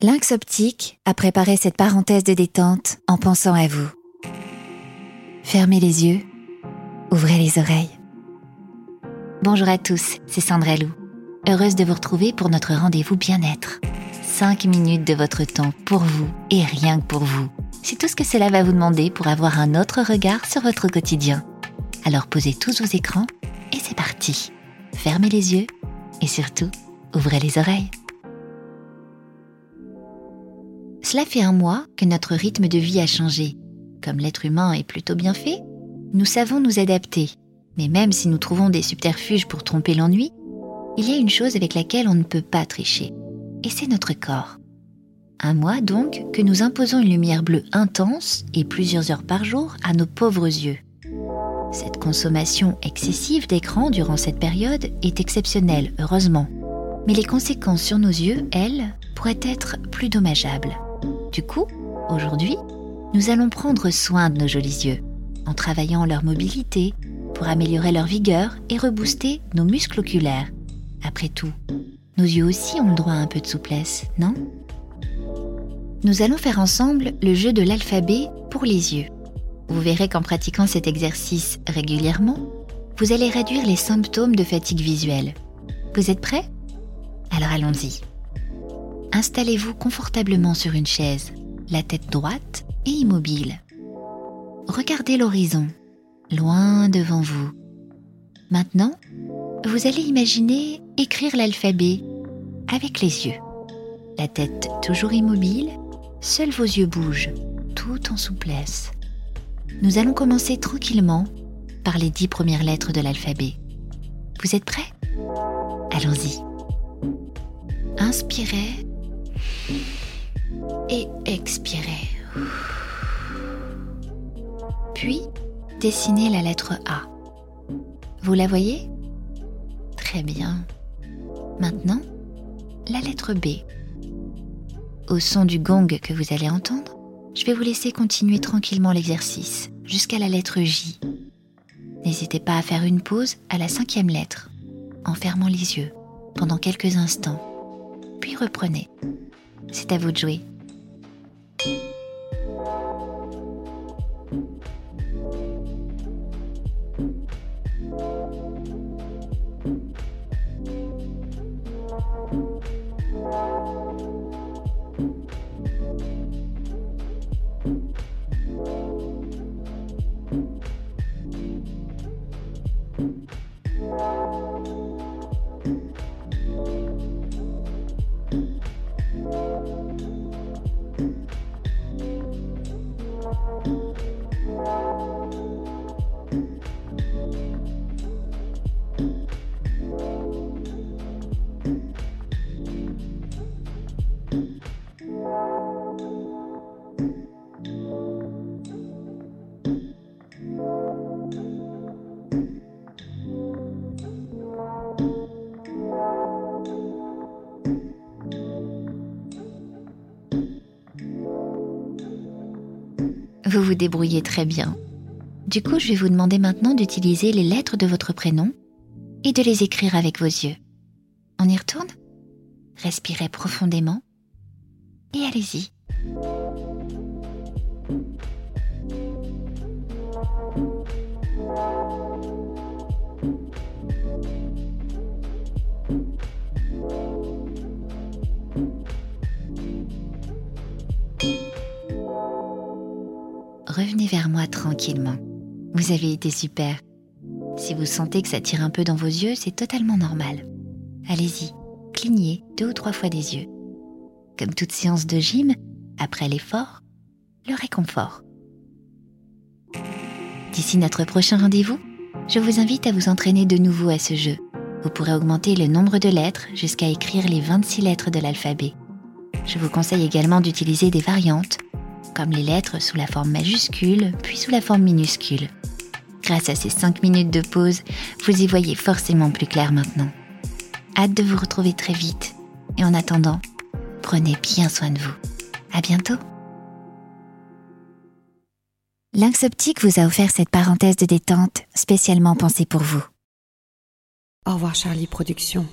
Lynx Optique a préparé cette parenthèse de détente en pensant à vous. Fermez les yeux, ouvrez les oreilles. Bonjour à tous, c'est Sandra Lou. Heureuse de vous retrouver pour notre rendez-vous bien-être. 5 minutes de votre temps pour vous et rien que pour vous. C'est tout ce que cela va vous demander pour avoir un autre regard sur votre quotidien. Alors posez tous vos écrans et c'est parti. Fermez les yeux et surtout, ouvrez les oreilles. Cela fait un mois que notre rythme de vie a changé. Comme l'être humain est plutôt bien fait, nous savons nous adapter. Mais même si nous trouvons des subterfuges pour tromper l'ennui, il y a une chose avec laquelle on ne peut pas tricher. Et c'est notre corps. Un mois donc que nous imposons une lumière bleue intense et plusieurs heures par jour à nos pauvres yeux. Cette consommation excessive d'écran durant cette période est exceptionnelle, heureusement. Mais les conséquences sur nos yeux, elles, pourraient être plus dommageables. Du coup, aujourd'hui, nous allons prendre soin de nos jolis yeux en travaillant leur mobilité pour améliorer leur vigueur et rebooster nos muscles oculaires. Après tout, nos yeux aussi ont le droit à un peu de souplesse, non? Nous allons faire ensemble le jeu de l'alphabet pour les yeux. Vous verrez qu'en pratiquant cet exercice régulièrement, vous allez réduire les symptômes de fatigue visuelle. Vous êtes prêts? Alors allons-y installez-vous confortablement sur une chaise, la tête droite et immobile. Regardez l'horizon, loin devant vous. Maintenant, vous allez imaginer écrire l'alphabet avec les yeux. La tête toujours immobile, seuls vos yeux bougent, tout en souplesse. Nous allons commencer tranquillement par les dix premières lettres de l'alphabet. Vous êtes prêts? Allons-y. Inspirez et expirez. Puis, dessinez la lettre A. Vous la voyez? Très bien. Maintenant, la lettre B. Au son du gong que vous allez entendre, je vais vous laisser continuer tranquillement l'exercice jusqu'à la lettre J. N'hésitez pas à faire une pause à la cinquième lettre, en fermant les yeux pendant quelques instants, puis reprenez. C'est à vous de jouer. Vous vous débrouillez très bien. Du coup, je vais vous demander maintenant d'utiliser les lettres de votre prénom et de les écrire avec vos yeux. On y retourne? Respirez profondément et allez-y. Revenez vers moi tranquillement. Vous avez été super. Si vous sentez que ça tire un peu dans vos yeux, c'est totalement normal. Allez-y, clignez deux ou trois fois des yeux. Comme toute séance de gym, après l'effort, le réconfort. D'ici notre prochain rendez-vous, je vous invite à vous entraîner de nouveau à ce jeu. Vous pourrez augmenter le nombre de lettres jusqu'à écrire les 26 lettres de l'alphabet. Je vous conseille également d'utiliser des variantes comme les lettres sous la forme majuscule, puis sous la forme minuscule. Grâce à ces 5 minutes de pause, vous y voyez forcément plus clair maintenant. Hâte de vous retrouver très vite. Et en attendant, prenez bien soin de vous. À bientôt. Lynx Optique vous a offert cette parenthèse de détente spécialement pensée pour vous. Au revoir Charlie Productions.